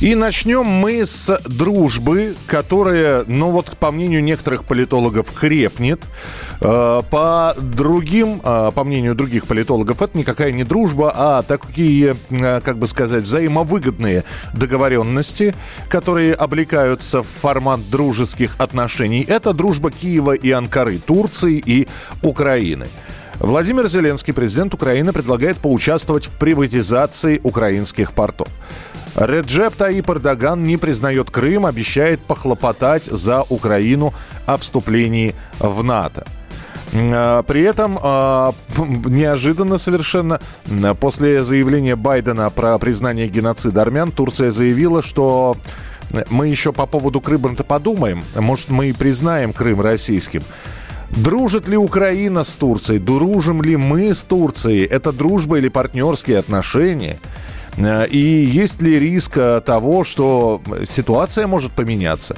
И начнем мы с дружбы, которая, ну вот, по мнению некоторых политологов, крепнет. Э, По другим, э, по мнению других политологов, это никакая не дружба, а такие, э, как бы сказать, взаимовыгодные договоренности, которые облекаются в формат дружеских отношений. Это дружба Киева и Анкары, Турции и Украины. Владимир Зеленский, президент Украины, предлагает поучаствовать в приватизации украинских портов. Реджеп Таип Эрдоган не признает Крым, обещает похлопотать за Украину о вступлении в НАТО. Э, При этом э, неожиданно совершенно после заявления Байдена про признание геноцида армян Турция заявила, что мы еще по поводу Крыма-то подумаем. Может, мы и признаем Крым российским. Дружит ли Украина с Турцией? Дружим ли мы с Турцией? Это дружба или партнерские отношения? Э, И есть ли риск э, того, что ситуация может поменяться?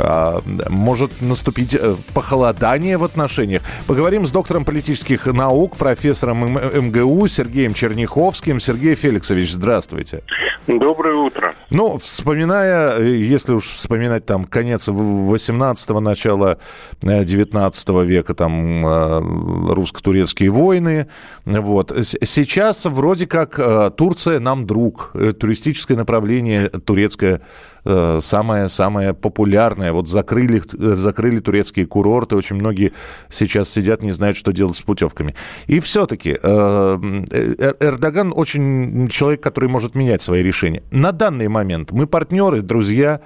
А, Может наступить э, похолодание в отношениях. Поговорим с доктором политических наук, профессором МГУ Сергеем Черняховским. Сергей Феликсович, здравствуйте. Доброе утро. Ну, вспоминая, э, если уж вспоминать там конец 18-го, начало 19 века, там э, русско-турецкие войны, вот. Сейчас вроде как э, Турция нам друг, Э, туристическое направление турецкое э, самое-самое популярное. Вот закрыли, э, закрыли турецкие курорты, очень многие сейчас сидят, не знают, что делать с путевками. И все-таки э, э, Эрдоган очень человек, который может менять свои решения. На данный момент мы партнеры, друзья,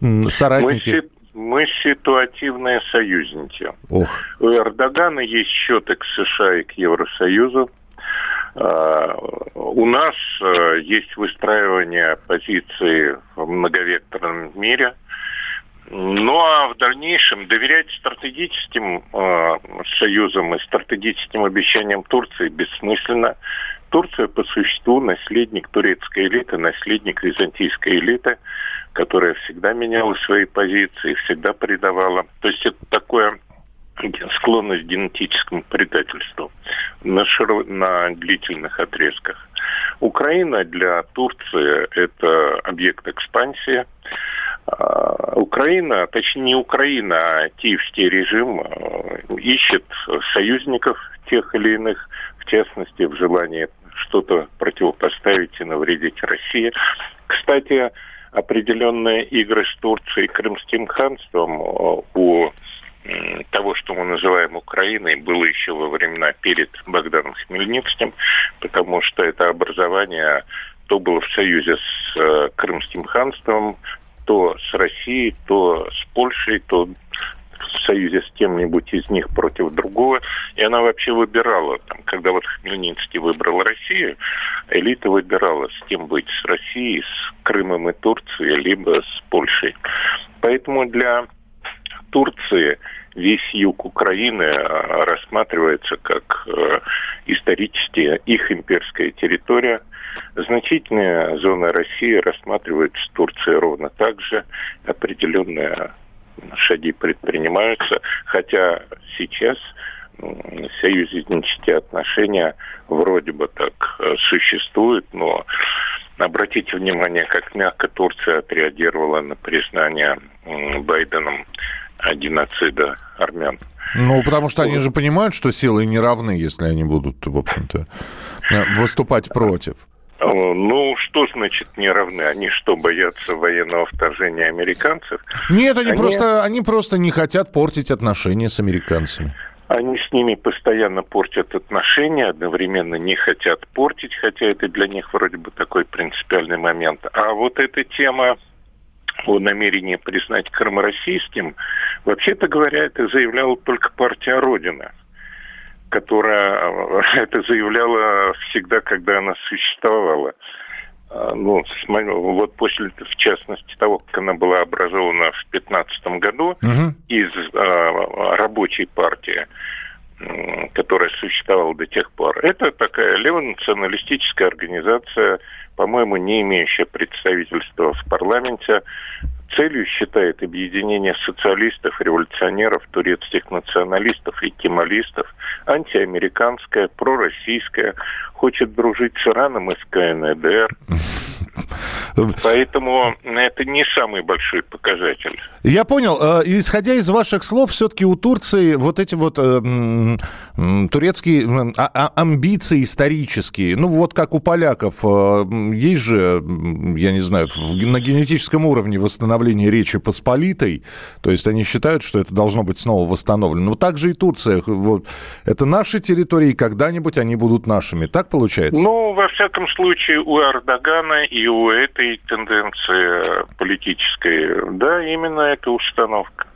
Мы, соратники. си- мы ситуативные союзники. Ох, У Эрдогана есть счеты к США и к Евросоюзу. А, У нас э, есть выстраивание позиции в многовекторном мире. Ну а в дальнейшем доверять стратегическим э, союзам и стратегическим обещаниям Турции бессмысленно. Турция по существу наследник турецкой элиты, наследник византийской элиты, которая всегда меняла свои позиции, всегда предавала. То есть это такое склонность к генетическому предательству на, широ- на длительных отрезках. Украина для Турции – это объект экспансии. А, Украина, точнее не Украина, а киевский режим э, ищет союзников тех или иных, в частности, в желании что-то противопоставить и навредить России. Кстати, определенные игры с Турцией и Крымским ханством э, у того, что мы называем Украиной, было еще во времена перед Богданом Хмельницким, потому что это образование то было в союзе с э, Крымским ханством, то с Россией, то с Польшей, то в союзе с кем-нибудь из них против другого. И она вообще выбирала, там, когда вот Хмельницкий выбрал Россию, элита выбирала, с кем быть, с Россией, с Крымом и Турцией, либо с Польшей. Поэтому для Турции весь юг Украины э, рассматривается как э, исторически их имперская территория. Значительные зоны России рассматриваются Турцией ровно так же. Определенные шаги предпринимаются, хотя сейчас союзнические отношения вроде бы так э, существуют, но обратите внимание, как мягко Турция отреагировала на признание Байденом геноцида армян. ну потому что они же понимают, что силы не равны, если они будут, в общем-то, э, выступать против. Ну, что значит не равны? Они что, боятся военного вторжения американцев? Нет, они, Они- просто, они просто не хотят портить отношения с американцами. Они с ними постоянно портят отношения, одновременно не хотят портить, хотя это для них вроде бы такой принципиальный момент. А вот эта тема о намерении признать Крым российским, вообще-то говоря, это заявляла только партия Родина, которая э, это заявляла всегда, когда она существовала. А, Ну, вот после, в частности, того, как она была образована в 2015 году Мгм. из э, рабочей партии, которая существовала до тех пор. Это такая левонационалистическая организация, по-моему, не имеющая представительства в парламенте, целью считает объединение социалистов, революционеров, турецких националистов и кемалистов, антиамериканская, пророссийская, хочет дружить с Ираном и с КНДР. Поэтому это не самый большой показатель. Я понял. Э, исходя из ваших слов, все-таки у Турции вот эти вот э, турецкие а, а, амбиции исторические, ну вот как у поляков, э, есть же, я не знаю, на генетическом уровне восстановление Речи Посполитой, то есть они считают, что это должно быть снова восстановлено. Но также и Турция. Вот, это наши территории, когда-нибудь они будут нашими. Так получается? Ну, во всяком случае, у Эрдогана и у этой тенденции политической, да, именно эта установка.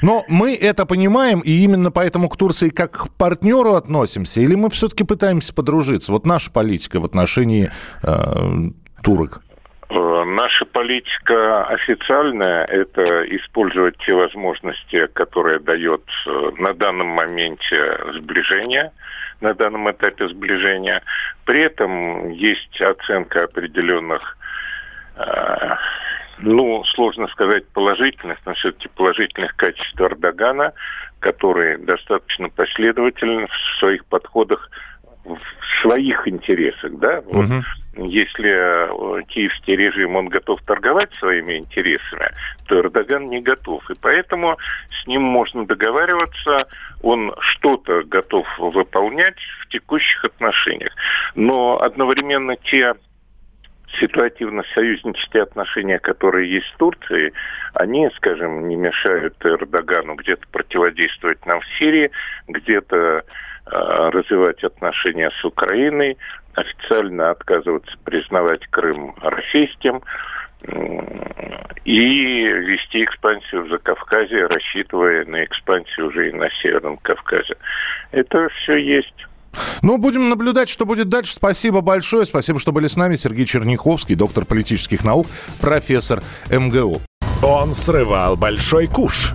Но мы это понимаем, и именно поэтому к Турции как к партнеру относимся, или мы все-таки пытаемся подружиться? Вот наша политика в отношении э, турок. Э, наша политика официальная – это использовать те возможности, которые дает э, на данном моменте сближение, на данном этапе сближения. При этом есть оценка определенных э, ну, сложно сказать положительных, но все-таки положительных качеств Эрдогана, который достаточно последователен в своих подходах в своих интересах, да, вот угу. Если э, киевский режим, он готов торговать своими интересами, то Эрдоган не готов. И поэтому с ним можно договариваться, он что-то готов выполнять в текущих отношениях. Но одновременно те ситуативно-союзнические отношения, которые есть с Турцией, они, скажем, не мешают Эрдогану где-то противодействовать нам в Сирии, где-то э, развивать отношения с Украиной, официально отказываться признавать Крым российским и вести экспансию в Закавказье, рассчитывая на экспансию уже и на Северном Кавказе. Это все есть. Ну, будем наблюдать, что будет дальше. Спасибо большое. Спасибо, что были с нами. Сергей Черняховский, доктор политических наук, профессор МГУ. Он срывал большой куш.